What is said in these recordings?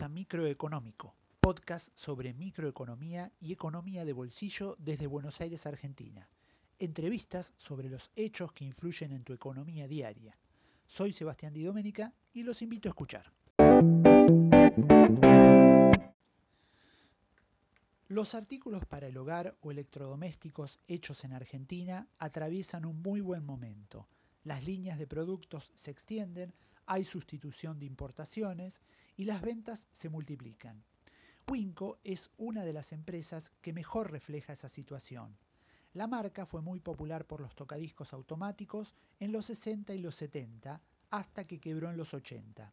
A Microeconómico, podcast sobre microeconomía y economía de bolsillo desde Buenos Aires, Argentina. Entrevistas sobre los hechos que influyen en tu economía diaria. Soy Sebastián Di Domenica y los invito a escuchar. Los artículos para el hogar o electrodomésticos hechos en Argentina atraviesan un muy buen momento. Las líneas de productos se extienden, hay sustitución de importaciones y las ventas se multiplican. Winco es una de las empresas que mejor refleja esa situación. La marca fue muy popular por los tocadiscos automáticos en los 60 y los 70, hasta que quebró en los 80.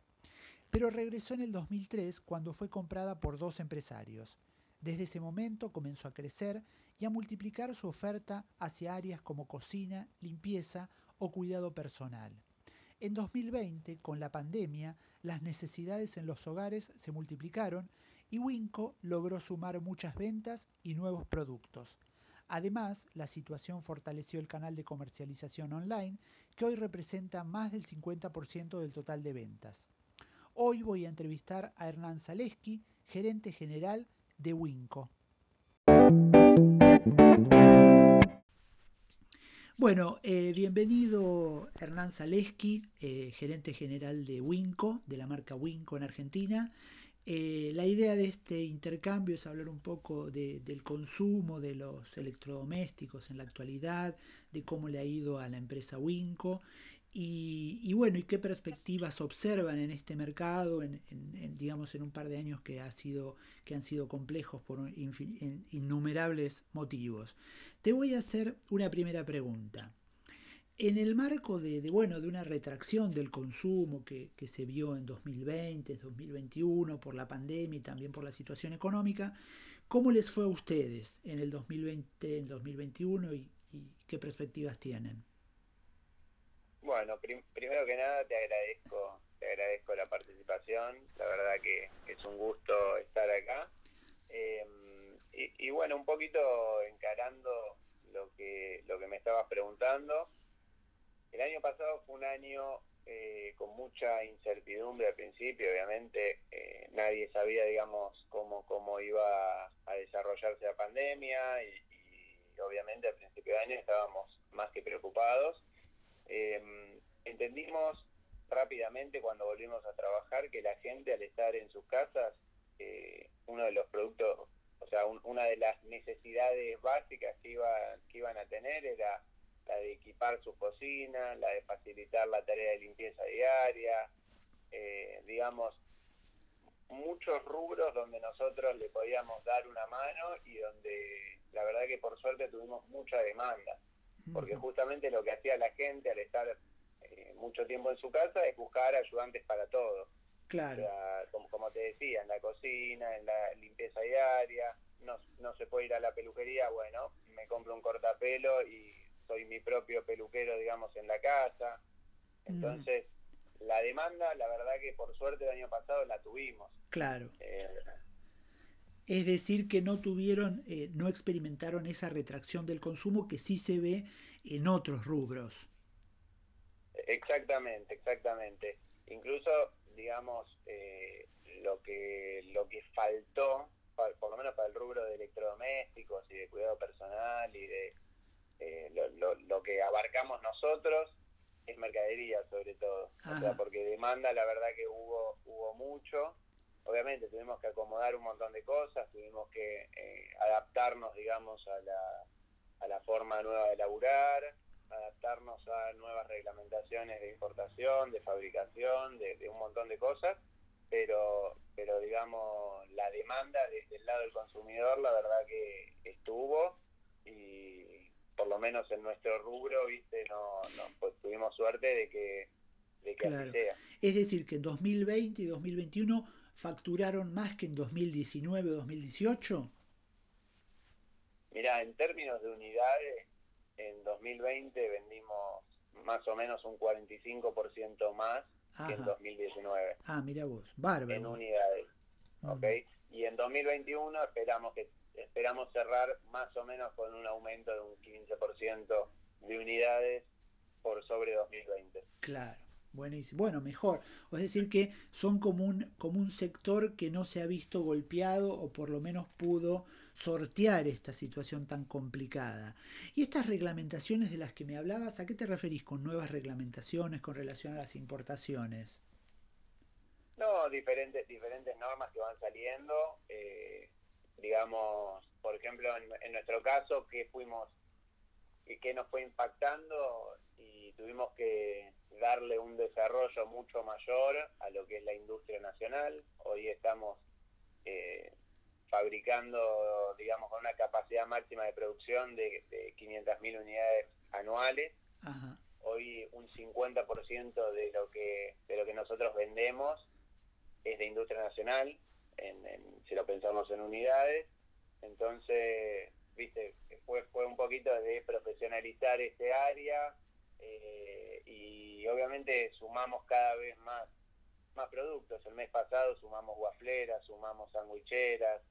Pero regresó en el 2003 cuando fue comprada por dos empresarios. Desde ese momento comenzó a crecer y a multiplicar su oferta hacia áreas como cocina, limpieza o cuidado personal. En 2020, con la pandemia, las necesidades en los hogares se multiplicaron y Winco logró sumar muchas ventas y nuevos productos. Además, la situación fortaleció el canal de comercialización online, que hoy representa más del 50% del total de ventas. Hoy voy a entrevistar a Hernán Zaleski, gerente general de Winco. Bueno, eh, bienvenido Hernán Zaleski, eh, gerente general de Winco, de la marca Winco en Argentina. Eh, la idea de este intercambio es hablar un poco del consumo de los electrodomésticos en la actualidad, de cómo le ha ido a la empresa Winco y, bueno, ¿y qué perspectivas observan en este mercado, en, digamos, en un par de años que, ha sido, que han sido complejos por innumerables motivos? Te voy a hacer una primera pregunta. En el marco de, bueno, de una retracción del consumo que, que, se vio en 2020, 2021, por la pandemia y también por la situación económica, ¿cómo les fue a ustedes en el 2020, en 2021 y qué perspectivas tienen? Bueno, primero que nada te agradezco, te agradezco la participación, la verdad que, es un gusto estar acá. Em, y, bueno, un poquito encarando lo que, lo que me estabas preguntando. El año pasado fue un año eh, con mucha incertidumbre al principio, obviamente eh, nadie sabía, digamos, cómo, cómo iba a desarrollarse la pandemia y, y obviamente al principio de año estábamos más que preocupados Em, entendimos rápidamente cuando volvimos a trabajar que la gente al estar en sus casas, eh, uno de los productos, o sea, una de las necesidades básicas que, iba, que iban a tener era la de equipar su cocina, la de facilitar la tarea de limpieza diaria, eh, digamos, muchos rubros donde nosotros le podíamos dar una mano y donde la verdad que por suerte tuvimos mucha demanda porque justamente lo que hacía la gente al estar eh, mucho tiempo en su casa es buscar ayudantes para todo. Claro. como, te decía, en la cocina, en la limpieza diaria, no, no se puede ir a la peluquería, bueno, me compro un cortapelo y soy mi propio peluquero, digamos, en la casa. Entonces, la demanda, la verdad que por suerte el año pasado la tuvimos. Claro. Eh, es decir, que no tuvieron, eh, no experimentaron esa retracción del consumo que sí se ve en otros rubros. Exactamente, exactamente. Incluso, digamos, eh, lo que lo que faltó, por lo menos para el rubro de electrodomésticos y de cuidado personal y de eh, lo, que abarcamos nosotros es mercadería sobre todo. O sea, porque demanda, la verdad que hubo hubo mucho obviamente tuvimos que acomodar un montón de cosas, tuvimos que eh, adaptarnos, digamos, a la, a la forma nueva de laburar, adaptarnos a nuevas reglamentaciones de importación, de fabricación, de, un montón de cosas, pero, pero digamos, la demanda desde el lado del consumidor, la verdad que estuvo y por lo menos en nuestro rubro, viste, no, no pues tuvimos suerte de que, de que así sea. Es decir, que en 2020 y 2021 facturaron más que en 2019 o 2018? Mira, en términos de unidades, en 2020 vendimos más o menos un 45% más que en 2019. Ah, mira vos, bárbaro. En unidades, ¿ok? Y en 2021 esperamos que esperamos cerrar más o menos con un aumento de un 15% de unidades por sobre 2020. Claro. Buenísimo. Bueno, mejor. Es decir, que son como un, como un sector que no se ha visto golpeado o por lo menos pudo sortear esta situación tan complicada. Y estas reglamentaciones de las que me hablabas, ¿a qué te referís con nuevas reglamentaciones con relación a las importaciones? No, diferentes, diferentes normas que van saliendo. Eh, digamos, por ejemplo, en, nuestro caso, que fuimos, que nos fue impactando y tuvimos que darle un desarrollo mucho mayor a lo que es la industria nacional. Hoy estamos eh, fabricando, digamos, con una capacidad máxima de producción de, de 500.000 unidades anuales. Hoy un 50% de lo que de lo que nosotros vendemos es de industria nacional, si lo pensamos en unidades. Entonces, viste, fue, fue un poquito de profesionalizar este área eh, y obviamente sumamos cada vez más más productos. El mes pasado sumamos guafleras, sumamos sandwicheras,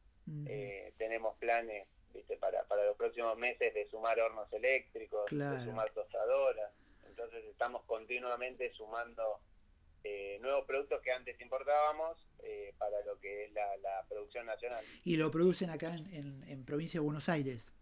eh, tenemos planes ¿viste? Para, para los próximos meses de sumar hornos eléctricos, de sumar tostadoras. Entonces estamos continuamente sumando eh, nuevos productos que antes importábamos eh, para lo que es la, producción nacional. ¿Y lo producen acá en, en provincia de Buenos Aires?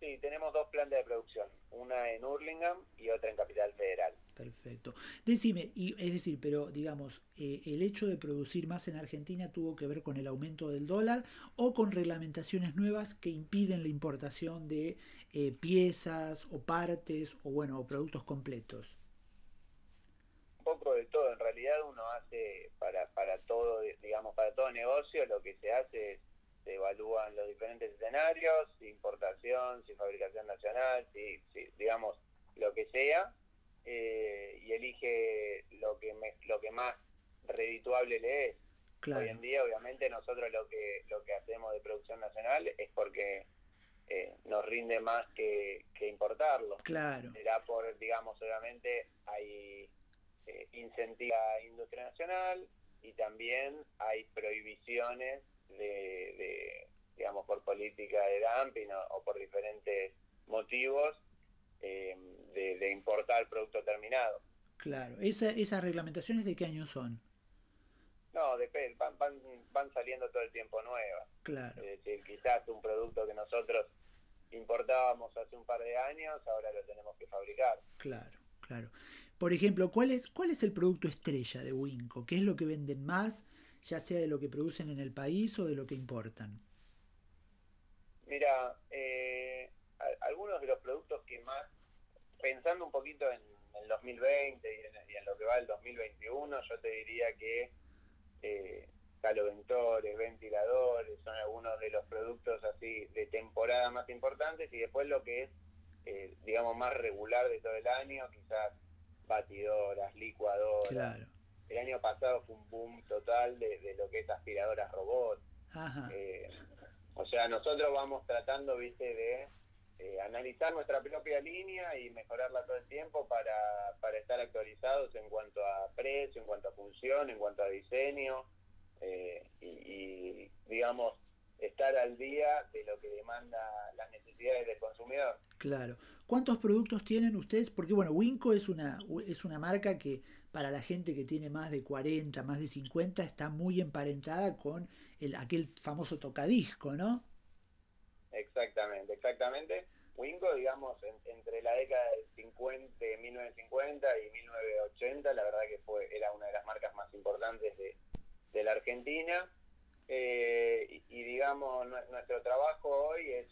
Sí, tenemos dos plantas de producción, una en Hurlingham y otra en Capital Federal. Perfecto. Decime, y, es decir, pero digamos, eh, ¿el hecho de producir más en Argentina tuvo que ver con el aumento del dólar o con reglamentaciones nuevas que impiden la importación de eh, piezas o partes o bueno, o productos completos? Un poco de todo, en realidad uno hace para, para todo, digamos, para todo negocio lo que se hace es se evalúan los diferentes escenarios, si importación, si fabricación nacional, si, digamos lo que sea, eh, y elige lo que lo que más redituable le es. Hoy en día, obviamente, nosotros lo que lo que hacemos de producción nacional es porque eh, nos rinde más que, que importarlo. Claro. Será por, digamos, obviamente hay eh, incentiva a industria nacional y también hay prohibiciones de, digamos, por política de dumping o, por diferentes motivos eh, de, importar producto terminado. Claro, ¿Esa, ¿esas reglamentaciones de qué año son? No, depende, van, van, saliendo todo el tiempo nuevas. Claro. Es decir, quizás un producto que nosotros importábamos hace un par de años, ahora lo tenemos que fabricar. Claro, claro. Por ejemplo, ¿cuál es, cuál es el producto estrella de Winco? ¿Qué es lo que venden más? Ya sea de lo que producen en el país o de lo que importan? Mira, eh, algunos de los productos que más, pensando un poquito en el 2020 y en, lo que va el 2021, yo te diría que eh, caloventores, ventiladores, son algunos de los productos así de temporada más importantes y después lo que es, eh, digamos, más regular de todo el año, quizás batidoras, licuadoras. Claro el año pasado fue un boom total de, lo que es aspiradoras robot. Eh, o sea, nosotros vamos tratando, viste, de eh, analizar nuestra propia línea y mejorarla todo el tiempo para, para estar actualizados en cuanto a precio, en cuanto a función, en cuanto a diseño eh, y, digamos, estar al día de lo que demanda las necesidades del consumidor. Claro. ¿Cuántos productos tienen ustedes? Porque bueno, Winco es una, es una marca que para la gente que tiene más de 40, más de 50, está muy emparentada con el, aquel famoso tocadisco, ¿no? Exactamente, exactamente. Winco, digamos, entre la década de 50, 1950 y 1980, la verdad que fue era una de las marcas más importantes de, de la Argentina. Eh, digamos, nuestro trabajo hoy es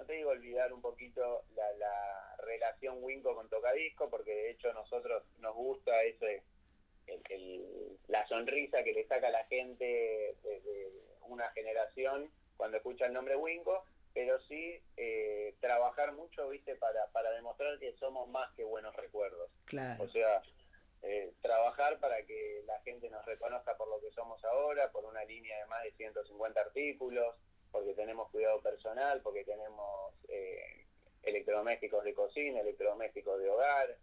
no te digo olvidar un poquito la, la relación Winco con Tocadisco, porque de hecho nosotros nos gusta ese la sonrisa que le saca a la gente de una generación cuando escucha el nombre Winco, pero sí eh, trabajar mucho, viste, para, para demostrar que somos más que buenos recuerdos. Claro. O sea, eh, trabajar para que la gente nos reconozca por lo que somos ahora, por una línea de más de 150 artículos, porque tenemos cuidado personal, porque tenemos eh, electrodomésticos de cocina, electrodomésticos de hogar,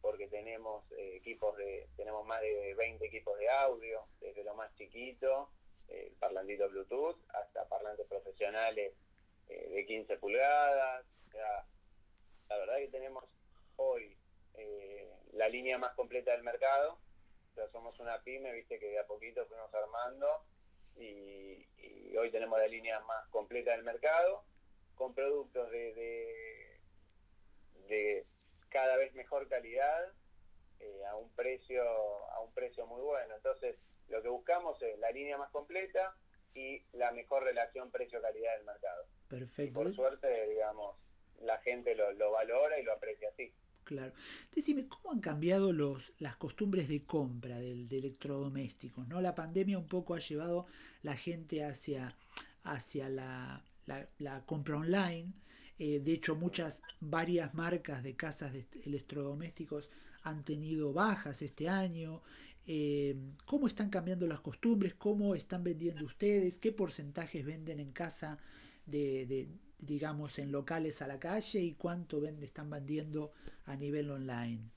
porque tenemos eh, equipos de, tenemos más de 20 equipos de audio, desde lo más chiquito, el eh, parlantito Bluetooth, hasta parlantes profesionales de 15 pulgadas. la verdad que tenemos hoy la línea más completa del mercado. O sea, somos una pyme, viste que de a poquito fuimos armando y, hoy tenemos la línea más completa del mercado con productos de, de, cada vez mejor calidad eh, a un precio a un precio muy bueno. Entonces, lo que buscamos es la línea más completa y la mejor relación precio-calidad del mercado. Perfecto. por suerte, digamos, la gente lo, lo valora y lo aprecia así. Claro. Decime, ¿cómo han cambiado los, las costumbres de compra de electrodomésticos? ¿no? La pandemia un poco ha llevado la gente hacia, hacia la, la, compra online. Eh, de hecho, muchas, varias marcas de casas de electrodomésticos han tenido bajas este año. Eh, ¿Cómo están cambiando las costumbres? ¿Cómo están vendiendo ustedes? ¿Qué porcentajes venden en casa de, digamos, en locales a la calle y cuánto vende, están vendiendo a nivel online?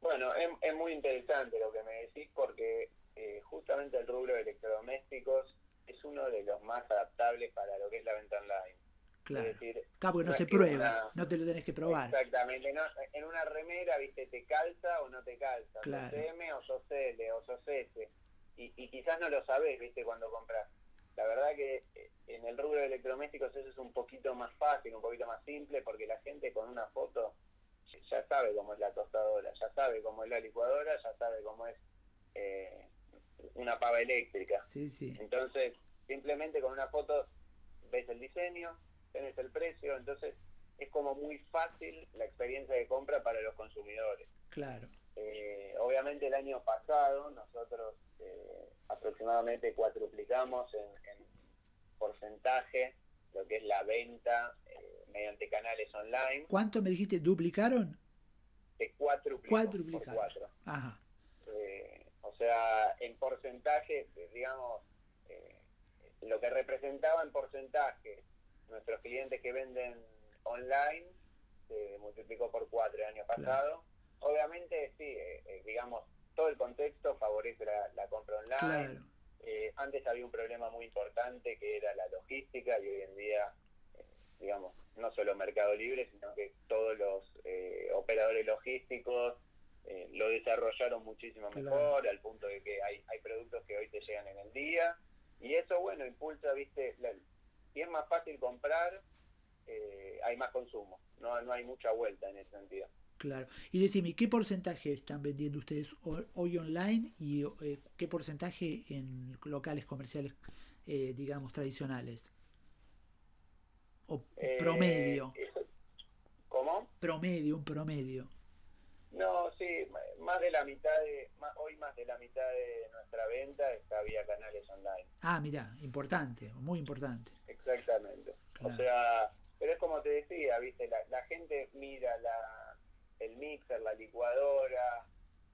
Bueno, es, muy interesante lo que me decís porque eh, justamente el rubro de electrodomésticos es uno de los más adaptables para lo que es la venta online. Claro, es decir, porque no, se prueba, no te lo tenés que probar. Exactamente, en una remera, viste, te calza o no te calza, claro. sos M o sos L o sos S, y, y quizás no lo sabés, viste, cuando compras. La verdad que eh, en el rubro de electrodomésticos eso es un poquito más fácil, un poquito más simple, porque la gente con una foto ya sabe cómo es la tostadora, ya sabe cómo es la licuadora, ya sabe cómo es eh, una pava eléctrica. Sí, sí. Entonces, simplemente con una foto ves el diseño, tenés el precio, entonces es como muy fácil la experiencia de compra para los consumidores. Claro. Eh, obviamente el año pasado nosotros eh, aproximadamente cuatruplicamos en, porcentaje lo que es la venta eh, mediante canales online. ¿Cuánto me dijiste? ¿Duplicaron? De cuatruplicaron. cuatro. Ajá. o sea, en porcentaje, digamos, lo que representaba en porcentaje nuestros clientes que venden online se multiplicó por cuatro el año pasado. Obviamente, sí, eh, eh, digamos, todo el contexto favorece la, compra online. Eh, antes había un problema muy importante que era la logística y hoy en día, digamos, no solo Mercado Libre, sino que todos los operadores logísticos lo desarrollaron muchísimo mejor, al punto de que hay, hay productos que hoy te llegan en el día. Y eso, bueno, impulsa, viste, si es más fácil comprar, hay más consumo. No, no hay mucha vuelta en ese sentido. Claro. Y decime, ¿qué porcentaje están vendiendo ustedes hoy online y eh, qué porcentaje en locales comerciales, eh, digamos, tradicionales? O eh, promedio. ¿Cómo? Promedio, un promedio. No, sí, más de la mitad de, hoy más de la mitad de nuestra venta está vía canales online. Ah, mira, importante, muy importante. Exactamente. O sea, pero es como te decía, viste, la gente mira la el mixer, la licuadora,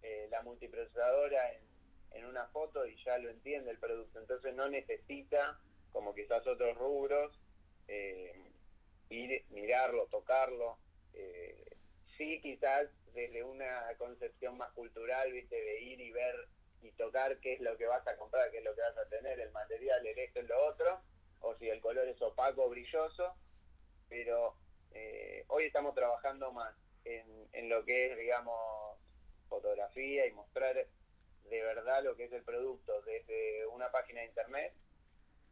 eh, la multiprocesadora en, una foto y ya lo entiende el producto. Entonces no necesita, como quizás otros rubros, eh, ir, mirarlo, tocarlo. Eh, sí, quizás desde una concepción más cultural, viste, de ir y ver y tocar qué es lo que vas a comprar, qué es lo que vas a tener, el material, el esto, y lo otro, o si el color es opaco, brilloso, pero hoy estamos trabajando más en, lo que es, digamos, fotografía y mostrar de verdad lo que es el producto desde una página de internet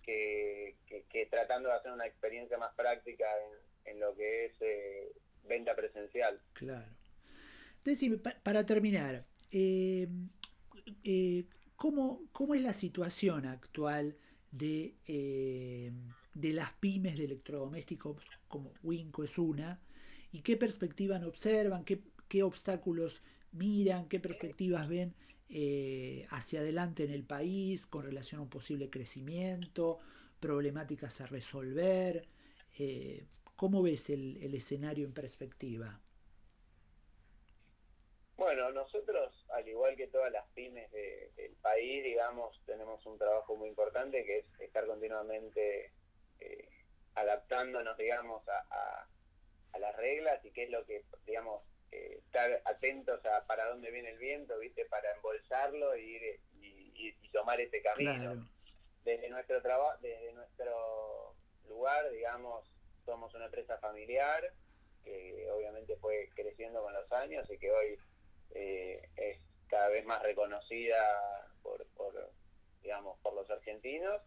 que, tratando de hacer una experiencia más práctica en, lo que es eh, venta presencial. Claro. Decime, para terminar, eh, eh, ¿cómo, es la situación actual de, de las pymes de electrodomésticos, como Winco es una, y qué perspectivas observan, qué, qué obstáculos miran, qué perspectivas ven eh, hacia adelante en el país con relación a un posible crecimiento, problemáticas a resolver. Eh, ¿Cómo ves el, escenario en perspectiva? Bueno, nosotros, al igual que todas las pymes del país, digamos, tenemos un trabajo muy importante que es estar continuamente eh, adaptándonos, digamos, a las reglas y qué es lo que, digamos, eh, estar atentos a para dónde viene el viento, ¿viste? Para embolsarlo y, ir, y, tomar ese camino. Desde nuestro trabajo, desde nuestro lugar, digamos, somos una empresa familiar, que obviamente fue creciendo con los años y que hoy eh, es cada vez más reconocida por, por, digamos, por los argentinos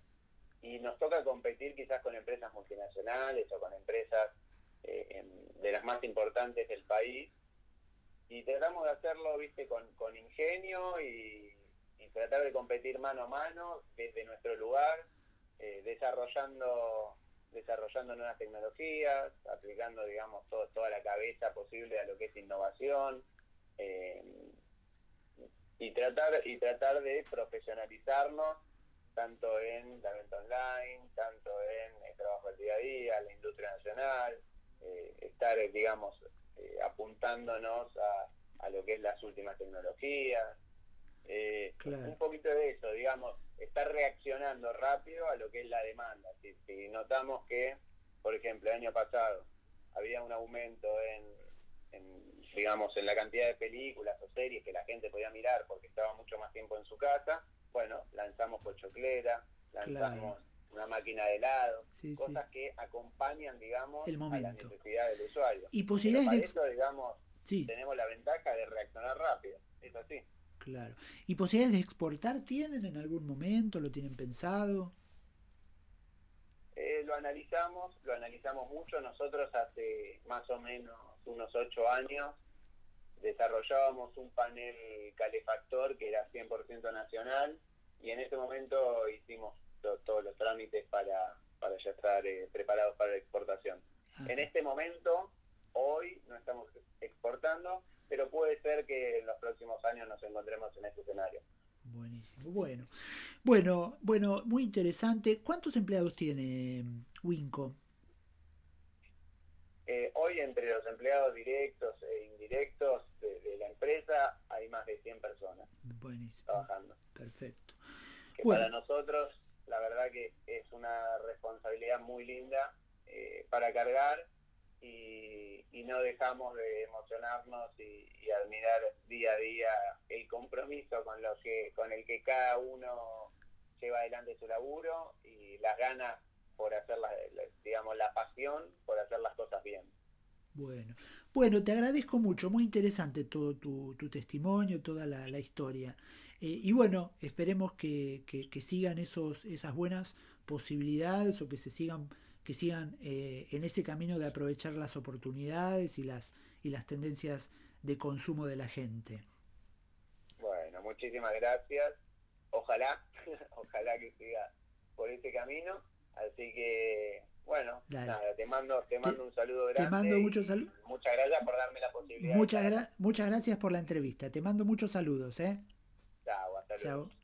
y nos toca competir quizás con empresas multinacionales o con empresas eh, de las más importantes del país. Y tratamos de hacerlo viste con, con ingenio y, tratar de competir mano a mano desde nuestro lugar eh, desarrollando desarrollando nuevas tecnologías aplicando digamos toda la cabeza posible a lo que es innovación eh, y tratar y tratar de profesionalizarnos tanto en la venta online, tanto en el trabajo del día a día, la industria nacional, eh, estar, digamos, eh, apuntándonos a, lo que es las últimas tecnologías. Eh, un poquito de eso, digamos, estar reaccionando rápido a lo que es la demanda. Si, si notamos que, por ejemplo, el año pasado había un aumento en, en, digamos, en la cantidad de películas o series que la gente podía mirar porque estaba mucho más tiempo en su casa, bueno, lanzamos pochoclera, lanzamos una máquina de helado, cosas que acompañan, digamos, a la necesidad del usuario. Y posibilidades de... digamos, tenemos la ventaja de reaccionar rápido, es así. Claro. ¿Y posibilidades de exportar tienen en algún momento? ¿Lo tienen pensado? Eh, lo analizamos, lo analizamos mucho. Nosotros hace más o menos unos ocho años desarrollábamos un panel calefactor que era 100% nacional y en ese momento hicimos todos los trámites para, para ya estar eh, preparados para la exportación. En este momento, hoy no estamos exportando, pero puede ser que en los próximos años nos encontremos en este escenario. Buenísimo, bueno. Bueno, bueno, muy interesante. ¿Cuántos empleados tiene mm, Winco? Eh, hoy entre los empleados directos e indirectos de, la empresa hay más de 100 personas trabajando. Perfecto. Que para nosotros la verdad que es una responsabilidad muy linda eh, para cargar y, no dejamos de emocionarnos y, admirar día a día el compromiso con, lo que, con el que cada uno lleva adelante su laburo y las ganas por hacer, la, digamos, la pasión por hacer las cosas bien. Bueno, bueno, te agradezco mucho, muy interesante todo tu, testimonio, toda la, la historia. Eh, y bueno, esperemos que, que, sigan esos, esas buenas posibilidades o que se sigan, que sigan eh, en ese camino de aprovechar las oportunidades y las, y las tendencias de consumo de la gente. Bueno, muchísimas gracias. Ojalá, ojalá que siga por ese camino. Así que, bueno, nada, te mando, te mando un saludo grande. Te mando muchos saludos. Muchas gracias por darme la posibilidad. Muchas, muchas gracias por la entrevista. Te mando muchos saludos, ¿eh? Chao, hasta luego. Chao.